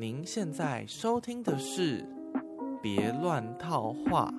您现在收听的是《别乱套话》。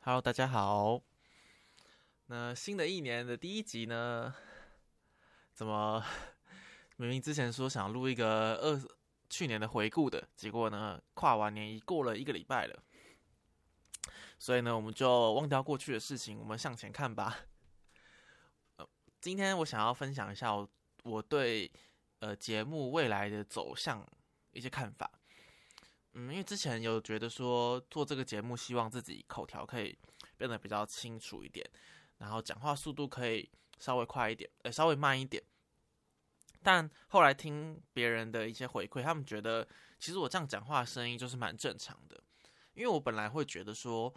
Hello，大家好。那新的一年的第一集呢？怎么明明之前说想录一个二去年的回顾的，结果呢，跨完年已过了一个礼拜了。所以呢，我们就忘掉过去的事情，我们向前看吧。呃，今天我想要分享一下我我对呃节目未来的走向一些看法。嗯，因为之前有觉得说做这个节目，希望自己口条可以变得比较清楚一点，然后讲话速度可以稍微快一点，呃，稍微慢一点。但后来听别人的一些回馈，他们觉得其实我这样讲话声音就是蛮正常的。因为我本来会觉得说，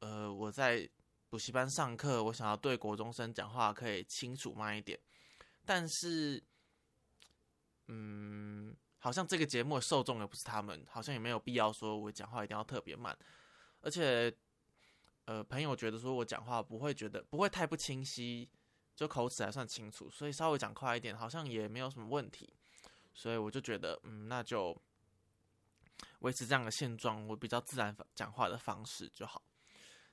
呃，我在补习班上课，我想要对国中生讲话可以清楚慢一点，但是，嗯。好像这个节目受众也不是他们，好像也没有必要说我讲话一定要特别慢，而且，呃，朋友觉得说我讲话不会觉得不会太不清晰，就口齿还算清楚，所以稍微讲快一点好像也没有什么问题，所以我就觉得，嗯，那就维持这样的现状，我比较自然讲话的方式就好。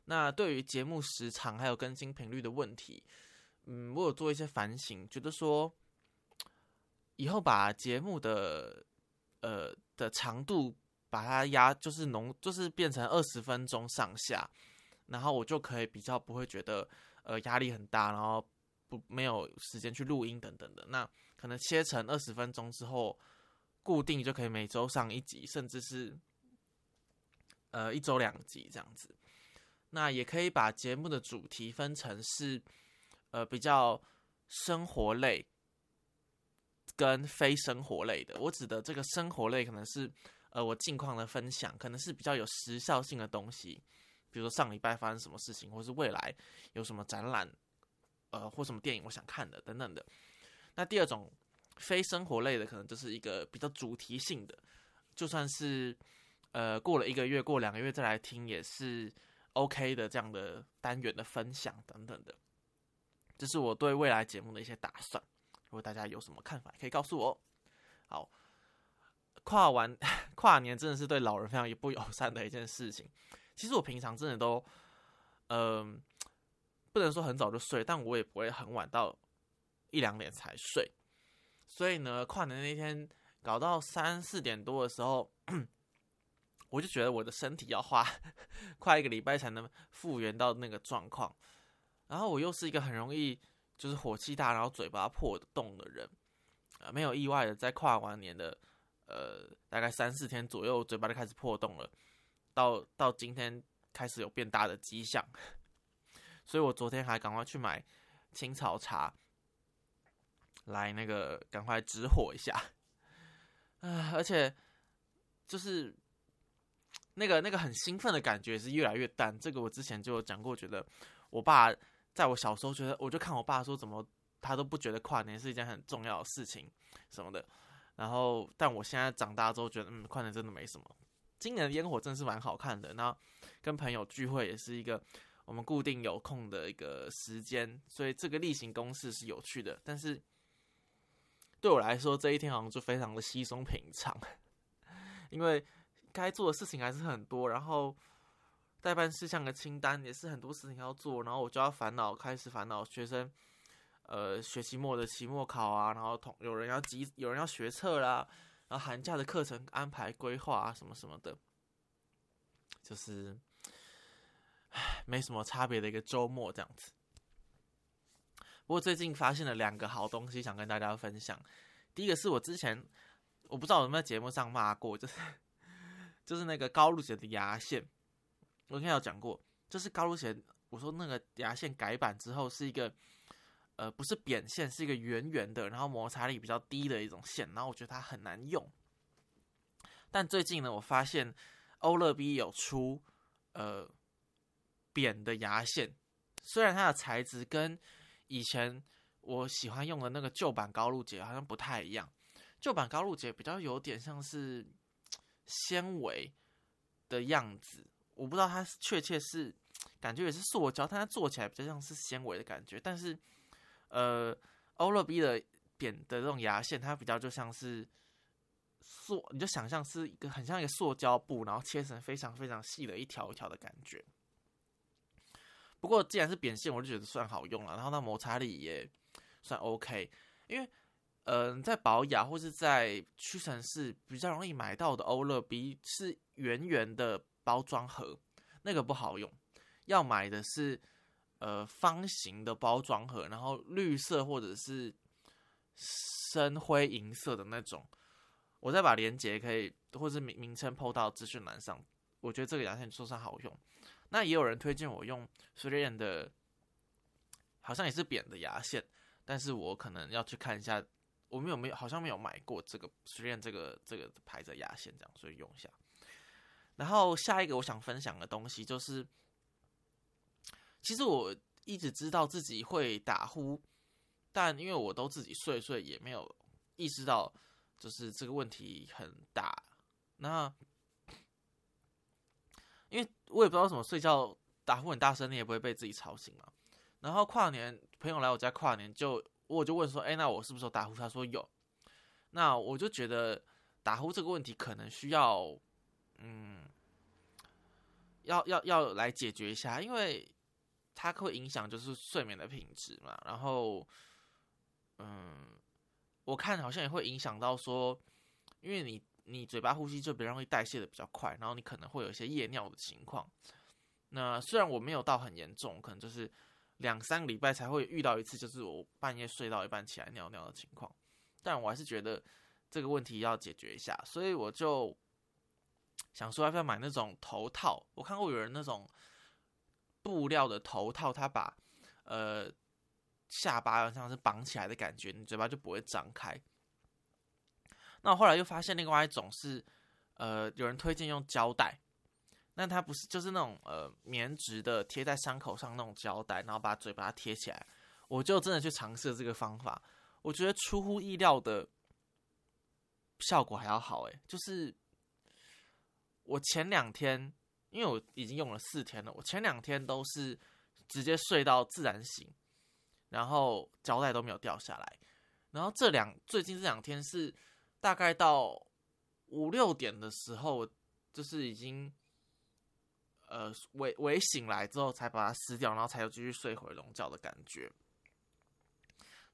那对于节目时长还有更新频率的问题，嗯，我有做一些反省，觉得说。以后把节目的呃的长度把它压，就是浓，就是变成二十分钟上下，然后我就可以比较不会觉得呃压力很大，然后不没有时间去录音等等的。那可能切成二十分钟之后，固定就可以每周上一集，甚至是呃一周两集这样子。那也可以把节目的主题分成是呃比较生活类。跟非生活类的，我指的这个生活类可能是，呃，我近况的分享，可能是比较有时效性的东西，比如说上礼拜发生什么事情，或是未来有什么展览，呃，或什么电影我想看的等等的。那第二种非生活类的，可能就是一个比较主题性的，就算是呃过了一个月、过两个月再来听也是 OK 的这样的单元的分享等等的。这是我对未来节目的一些打算。如果大家有什么看法，可以告诉我。好，跨完 跨年真的是对老人非常不友善的一件事情。其实我平常真的都，嗯，不能说很早就睡，但我也不会很晚到一两点才睡。所以呢，跨年那天搞到三四点多的时候，我就觉得我的身体要花 快一个礼拜才能复原到那个状况。然后我又是一个很容易。就是火气大，然后嘴巴破洞的人，呃，没有意外的，在跨完年的呃大概三四天左右，嘴巴就开始破洞了，到到今天开始有变大的迹象，所以我昨天还赶快去买青草茶，来那个赶快止火一下，啊，而且就是那个那个很兴奋的感觉是越来越淡，这个我之前就有讲过，觉得我爸。在我小时候，觉得我就看我爸说怎么他都不觉得跨年是一件很重要的事情什么的，然后但我现在长大之后觉得，嗯，跨年真的没什么。今年的烟火真是蛮好看的，那跟朋友聚会也是一个我们固定有空的一个时间，所以这个例行公事是有趣的。但是对我来说，这一天好像就非常的稀松平常，因为该做的事情还是很多，然后。代办事项的清单也是很多事情要做，然后我就要烦恼，开始烦恼学生，呃，学期末的期末考啊，然后同有人要集，有人要学测啦，然后寒假的课程安排规划啊，什么什么的，就是，没什么差别的一个周末这样子。不过最近发现了两个好东西，想跟大家分享。第一个是我之前我不知道有没有节目上骂过，就是 就是那个高露洁的牙线。我应该有讲过，就是高露洁，我说那个牙线改版之后是一个，呃，不是扁线，是一个圆圆的，然后摩擦力比较低的一种线，然后我觉得它很难用。但最近呢，我发现欧乐 B 有出呃扁的牙线，虽然它的材质跟以前我喜欢用的那个旧版高露洁好像不太一样，旧版高露洁比较有点像是纤维。的样子，我不知道它确切是感觉也是塑胶，但它做起来比较像是纤维的感觉。但是，呃，欧乐 B 的扁的这种牙线，它比较就像是塑，你就想象是一个很像一个塑胶布，然后切成非常非常细的一条一条的感觉。不过既然是扁线，我就觉得算好用了，然后那摩擦力也算 OK，因为。嗯，在保雅或是在屈臣氏比较容易买到的欧乐 B 是圆圆的包装盒，那个不好用。要买的是呃方形的包装盒，然后绿色或者是深灰银色的那种。我再把链接可以或者名名称 PO 到资讯栏上。我觉得这个牙线说上好用。那也有人推荐我用 s r i a n 的，好像也是扁的牙线，但是我可能要去看一下。我们有没有好像没有买过这个实验这个这个牌子的牙线这样，所以用一下。然后下一个我想分享的东西就是，其实我一直知道自己会打呼，但因为我都自己睡睡，也没有意识到就是这个问题很大。那因为我也不知道什么睡觉打呼很大声，你也不会被自己吵醒嘛。然后跨年朋友来我家跨年就。我就问说，哎，那我是不是有打呼？他说有。那我就觉得打呼这个问题可能需要，嗯，要要要来解决一下，因为它会影响就是睡眠的品质嘛。然后，嗯，我看好像也会影响到说，因为你你嘴巴呼吸就比较容易代谢的比较快，然后你可能会有一些夜尿的情况。那虽然我没有到很严重，可能就是。两三个礼拜才会遇到一次，就是我半夜睡到一半起来尿尿的情况，但我还是觉得这个问题要解决一下，所以我就想说要不要买那种头套。我看过有人那种布料的头套，它把呃下巴像是绑起来的感觉，你嘴巴就不会张开。那我后来又发现另外一种是，呃，有人推荐用胶带。那它不是就是那种呃棉质的贴在伤口上那种胶带，然后把嘴把它贴起来。我就真的去尝试这个方法，我觉得出乎意料的效果还要好诶。就是我前两天，因为我已经用了四天了，我前两天都是直接睡到自然醒，然后胶带都没有掉下来。然后这两最近这两天是大概到五六点的时候，就是已经。呃，微微醒来之后才把它撕掉，然后才有继续睡回笼觉的感觉，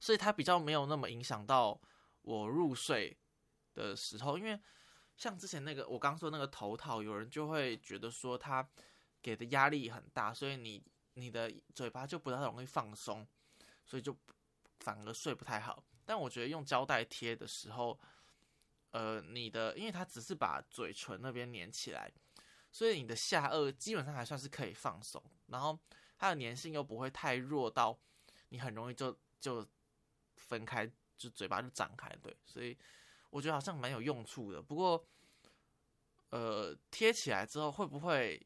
所以它比较没有那么影响到我入睡的时候。因为像之前那个我刚说那个头套，有人就会觉得说它给的压力很大，所以你你的嘴巴就不太容易放松，所以就反而睡不太好。但我觉得用胶带贴的时候，呃，你的因为它只是把嘴唇那边粘起来。所以你的下颚基本上还算是可以放松，然后它的粘性又不会太弱到你很容易就就分开，就嘴巴就张开。对，所以我觉得好像蛮有用处的。不过，呃，贴起来之后会不会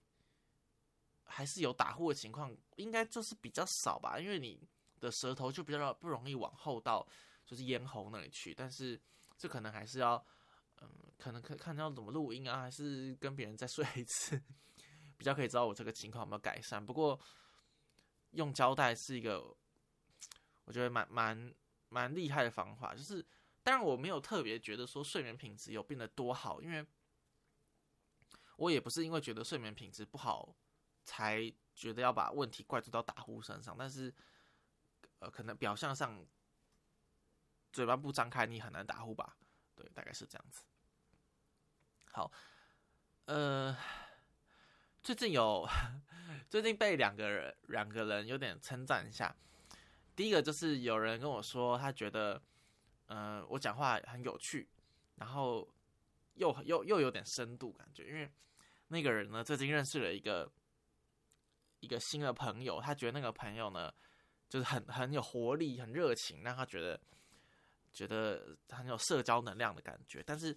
还是有打呼的情况？应该就是比较少吧，因为你的舌头就比较不容易往后到就是咽喉那里去。但是这可能还是要。嗯，可能可看要怎么录音啊，还是跟别人再睡一次，比较可以知道我这个情况有没有改善。不过用胶带是一个我觉得蛮蛮蛮厉害的方法，就是当然我没有特别觉得说睡眠品质有变得多好，因为我也不是因为觉得睡眠品质不好才觉得要把问题怪罪到打呼身上，但是呃，可能表象上嘴巴不张开，你很难打呼吧。对，大概是这样子。好，呃，最近有 最近被两个人两个人有点称赞一下。第一个就是有人跟我说，他觉得，呃，我讲话很有趣，然后又又又有点深度感觉。因为那个人呢，最近认识了一个一个新的朋友，他觉得那个朋友呢，就是很很有活力、很热情，让他觉得。觉得很有社交能量的感觉，但是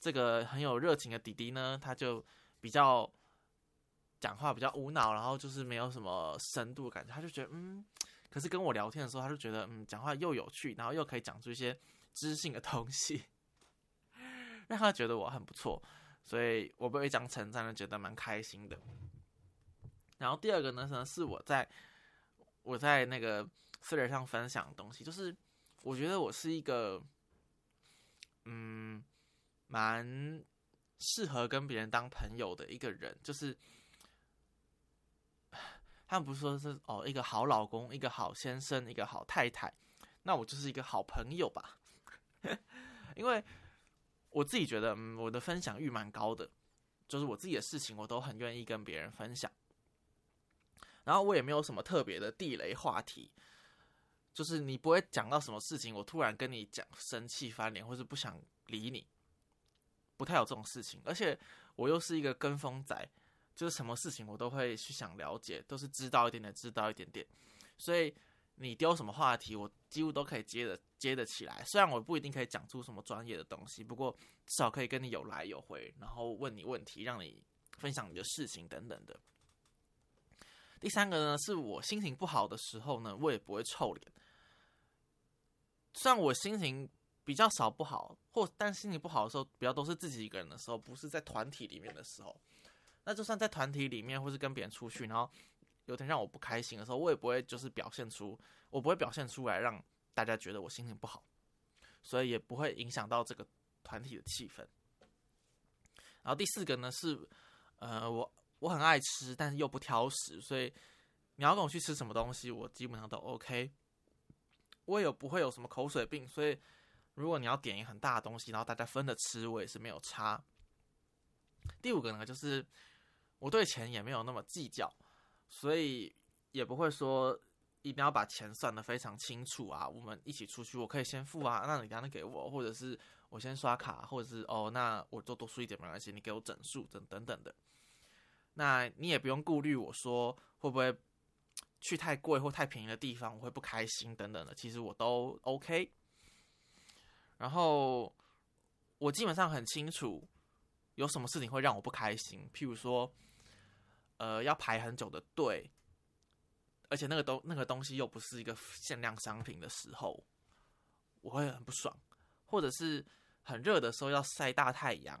这个很有热情的弟弟呢，他就比较讲话比较无脑，然后就是没有什么深度感觉。他就觉得嗯，可是跟我聊天的时候，他就觉得嗯，讲话又有趣，然后又可以讲出一些知性的东西，让他觉得我很不错。所以我被这样称赞了，觉得蛮开心的。然后第二个呢，是我在我在那个 Twitter 上分享的东西，就是我觉得我是一个嗯蛮适合跟别人当朋友的一个人，就是他们不是说是哦一个好老公、一个好先生、一个好太太，那我就是一个好朋友吧，因为。我自己觉得，嗯，我的分享欲蛮高的，就是我自己的事情，我都很愿意跟别人分享。然后我也没有什么特别的地雷话题，就是你不会讲到什么事情，我突然跟你讲生气翻脸，或是不想理你，不太有这种事情。而且我又是一个跟风仔，就是什么事情我都会去想了解，都是知道一点点，知道一点点，所以。你丢什么话题，我几乎都可以接的接得起来。虽然我不一定可以讲出什么专业的东西，不过至少可以跟你有来有回，然后问你问题，让你分享你的事情等等的。第三个呢，是我心情不好的时候呢，我也不会臭脸。虽然我心情比较少不好，或但心情不好的时候，比较都是自己一个人的时候，不是在团体里面的时候。那就算在团体里面，或是跟别人出去，然后。有点让我不开心的时候，我也不会就是表现出，我不会表现出来让大家觉得我心情不好，所以也不会影响到这个团体的气氛。然后第四个呢是，呃，我我很爱吃，但是又不挑食，所以你要跟我去吃什么东西，我基本上都 OK。我也有不会有什么口水病，所以如果你要点一很大的东西，然后大家分着吃，我也是没有差。第五个呢，就是我对钱也没有那么计较。所以也不会说一定要把钱算得非常清楚啊。我们一起出去，我可以先付啊，那你刚刚给我，或者是我先刷卡，或者是哦，那我就多输一点没关系，你给我整数等等等的。那你也不用顾虑我说会不会去太贵或太便宜的地方，我会不开心等等的。其实我都 OK。然后我基本上很清楚有什么事情会让我不开心，譬如说。呃，要排很久的队，而且那个东那个东西又不是一个限量商品的时候，我会很不爽；或者是很热的时候要晒大太阳，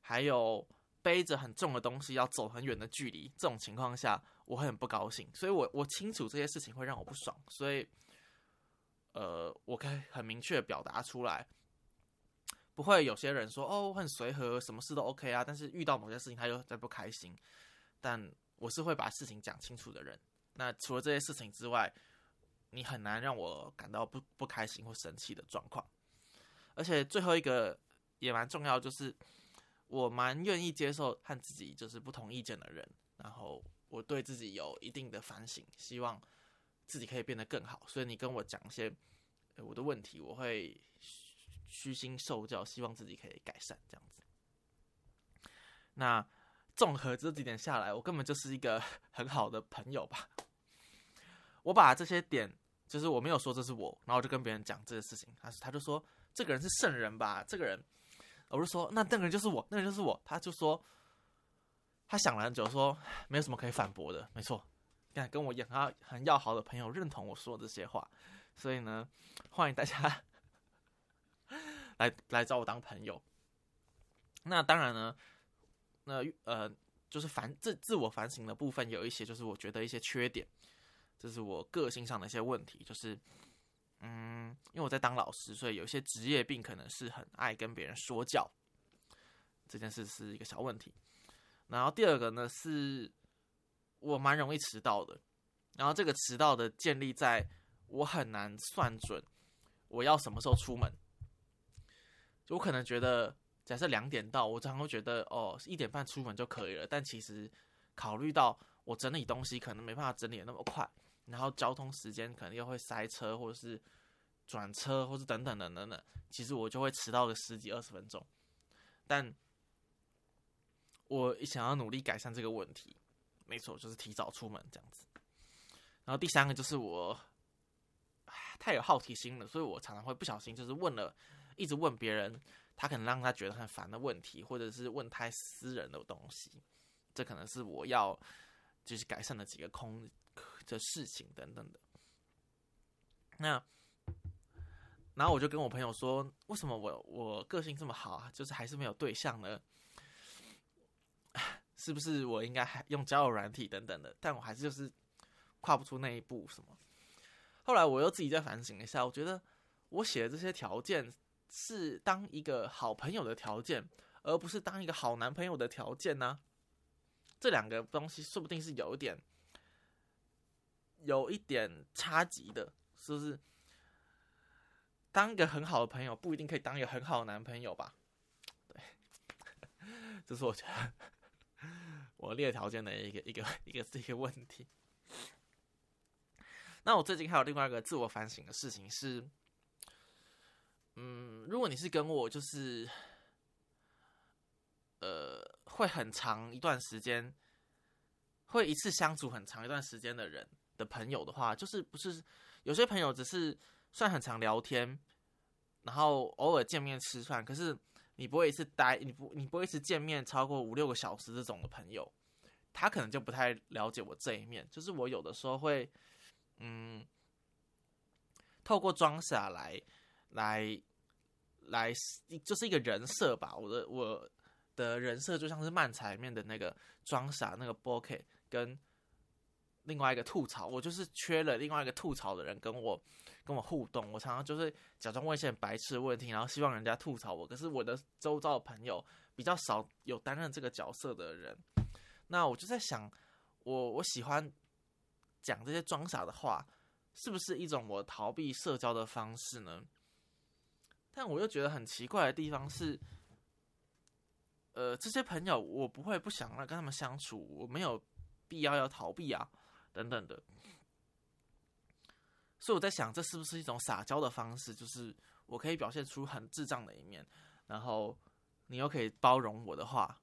还有背着很重的东西要走很远的距离，这种情况下我会很不高兴。所以我我清楚这些事情会让我不爽，所以呃，我可以很明确表达出来，不会有些人说哦，我很随和，什么事都 OK 啊，但是遇到某些事情他又在不开心。但我是会把事情讲清楚的人。那除了这些事情之外，你很难让我感到不不开心或生气的状况。而且最后一个也蛮重要，就是我蛮愿意接受和自己就是不同意见的人。然后我对自己有一定的反省，希望自己可以变得更好。所以你跟我讲一些我的问题，我会虚心受教，希望自己可以改善这样子。那。综合这几点下来，我根本就是一个很好的朋友吧。我把这些点，就是我没有说这是我，然后我就跟别人讲这些事情，他他就说这个人是圣人吧？这个人，我就说那那个人就是我，那个人就是我。他就说他想了很久，说没有什么可以反驳的，没错。看跟我很好很要好的朋友认同我说这些话，所以呢，欢迎大家来来找我当朋友。那当然呢。那呃，就是反自自我反省的部分有一些，就是我觉得一些缺点，这是我个性上的一些问题，就是嗯，因为我在当老师，所以有些职业病可能是很爱跟别人说教，这件事是一个小问题。然后第二个呢，是我蛮容易迟到的，然后这个迟到的建立在我很难算准我要什么时候出门，我可能觉得。假设两点到，我常常会觉得哦，一点半出门就可以了。但其实考虑到我整理东西可能没办法整理的那么快，然后交通时间可能又会塞车，或者是转车，或是等等等等等，其实我就会迟到个十几二十分钟。但我想要努力改善这个问题，没错，就是提早出门这样子。然后第三个就是我太有好奇心了，所以我常常会不小心就是问了，一直问别人。他可能让他觉得很烦的问题，或者是问太私人的东西，这可能是我要就是改善的几个空的事情等等的。那，然后我就跟我朋友说，为什么我我个性这么好啊，就是还是没有对象呢？是不是我应该还用交友软体等等的？但我还是就是跨不出那一步什么。后来我又自己再反省一下，我觉得我写的这些条件是当一个好朋友的条件，而不是当一个好男朋友的条件呢。这两个东西说不定是有一点，有一点差级的，是不是？当一个很好的朋友不一定可以当一个很好的男朋友吧？对，这是我觉得我列条件的一个一个一个一个问题。那我最近还有另外一个自我反省的事情是，嗯，如果你是跟我就是，呃，会很长一段时间，会一次相处很长一段时间的人的朋友的话，就是不是有些朋友只是算很常聊天，然后偶尔见面吃饭，可是你不会一次待，你不你不会一次见面超过五六个小时这种的朋友，他可能就不太了解我这一面，就是我有的时候会。嗯，透过装傻来，来，来，就是一个人设吧。我的我的人设就像是漫才里面的那个装傻那个 b o k 跟另外一个吐槽。我就是缺了另外一个吐槽的人跟我跟我互动。我常常就是假装问一些白痴的问题，然后希望人家吐槽我。可是我的周遭的朋友比较少有担任这个角色的人。那我就在想，我我喜欢。讲这些装傻的话，是不是一种我逃避社交的方式呢？但我又觉得很奇怪的地方是，呃，这些朋友我不会不想跟他们相处，我没有必要要逃避啊，等等的。所以我在想，这是不是一种撒娇的方式？就是我可以表现出很智障的一面，然后你又可以包容我的话，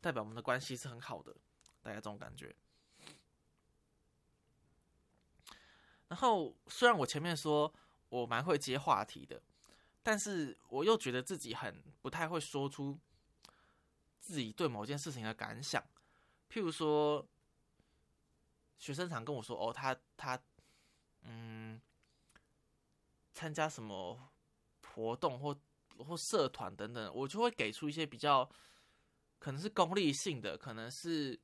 代表我们的关系是很好的，大概这种感觉。然后，虽然我前面说我蛮会接话题的，但是我又觉得自己很不太会说出自己对某件事情的感想。譬如说，学生常跟我说：“哦，他他嗯，参加什么活动或或社团等等，我就会给出一些比较可能是功利性的，可能是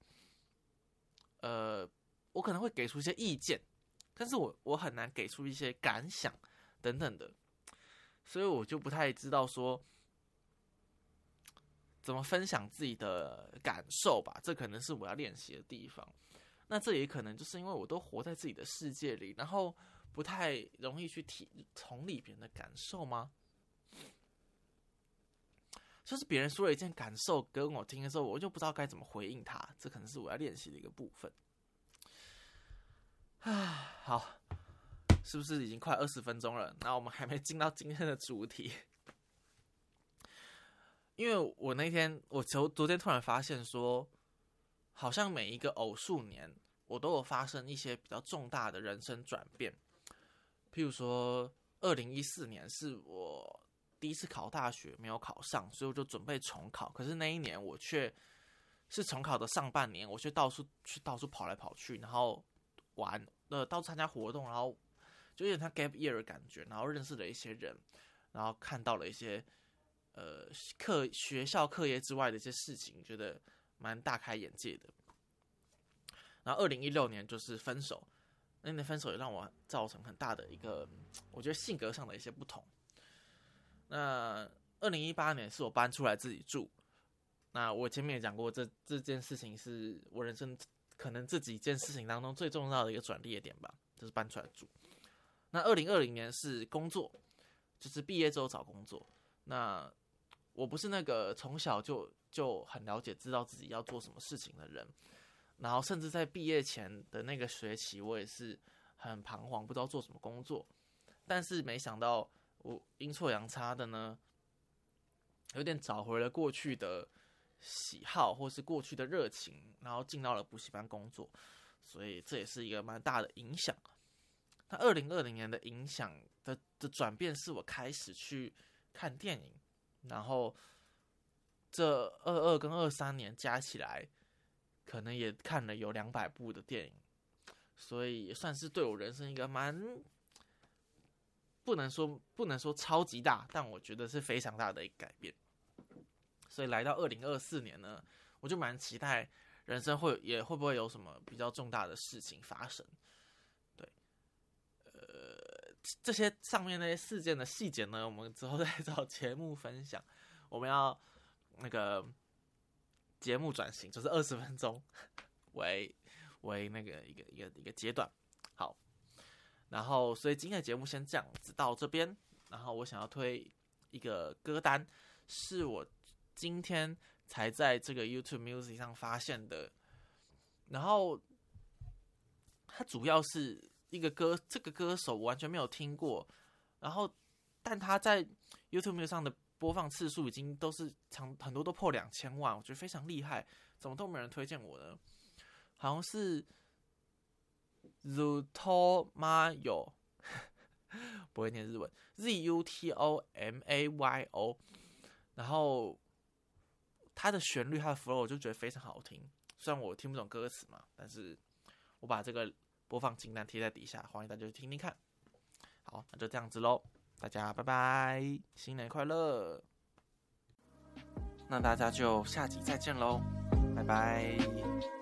呃，我可能会给出一些意见。”但是我我很难给出一些感想等等的，所以我就不太知道说怎么分享自己的感受吧。这可能是我要练习的地方。那这也可能就是因为我都活在自己的世界里，然后不太容易去体同理别人的感受吗？就是别人说了一件感受跟我听的时候，我就不知道该怎么回应他。这可能是我要练习的一个部分。啊，好，是不是已经快二十分钟了？那我们还没进到今天的主题，因为我那天我昨昨天突然发现说，好像每一个偶数年，我都有发生一些比较重大的人生转变。譬如说，二零一四年是我第一次考大学，没有考上，所以我就准备重考。可是那一年我却是重考的上半年，我却到处去到处跑来跑去，然后。玩，呃，到处参加活动，然后就有点像 gap year 的感觉，然后认识了一些人，然后看到了一些，呃，课学校课业之外的一些事情，觉得蛮大开眼界的。然后二零一六年就是分手，那年分手也让我造成很大的一个，我觉得性格上的一些不同。那二零一八年是我搬出来自己住，那我前面也讲过，这这件事情是我人生。可能这几件事情当中最重要的一个转捩点吧，就是搬出来住。那二零二零年是工作，就是毕业之后找工作。那我不是那个从小就就很了解、知道自己要做什么事情的人，然后甚至在毕业前的那个学期，我也是很彷徨，不知道做什么工作。但是没想到我阴错阳差的呢，有点找回了过去的。喜好或是过去的热情，然后进到了补习班工作，所以这也是一个蛮大的影响。那二零二零年的影响的的转变，是我开始去看电影，然后这二二跟二三年加起来，可能也看了有两百部的电影，所以算是对我人生一个蛮不能说不能说超级大，但我觉得是非常大的一个改变。所以来到二零二四年呢，我就蛮期待人生会也会不会有什么比较重大的事情发生。对，呃，这些上面那些事件的细节呢，我们之后再找节目分享。我们要那个节目转型，就是二十分钟为为那个一个一个一个阶段。好，然后所以今天的节目先这样子到这边。然后我想要推一个歌单，是我今天才在这个 YouTube Music 上发现的。然后它主要是一个歌，这个歌手我完全没有听过。然后，但他在 YouTube Music 上的播放次数已经都是长很多都破两千万，我觉得非常厉害。怎么都没人推荐我呢？好像是 Zutomayo。不会念日文，Z U T O M A Y O，然后它的旋律、它的 flow 我就觉得非常好听。虽然我听不懂歌词嘛，但是我把这个播放清单贴在底下，欢迎大家去听听看。好，那就这样子喽，大家拜拜，新年快乐！那大家就下集再见喽，拜拜。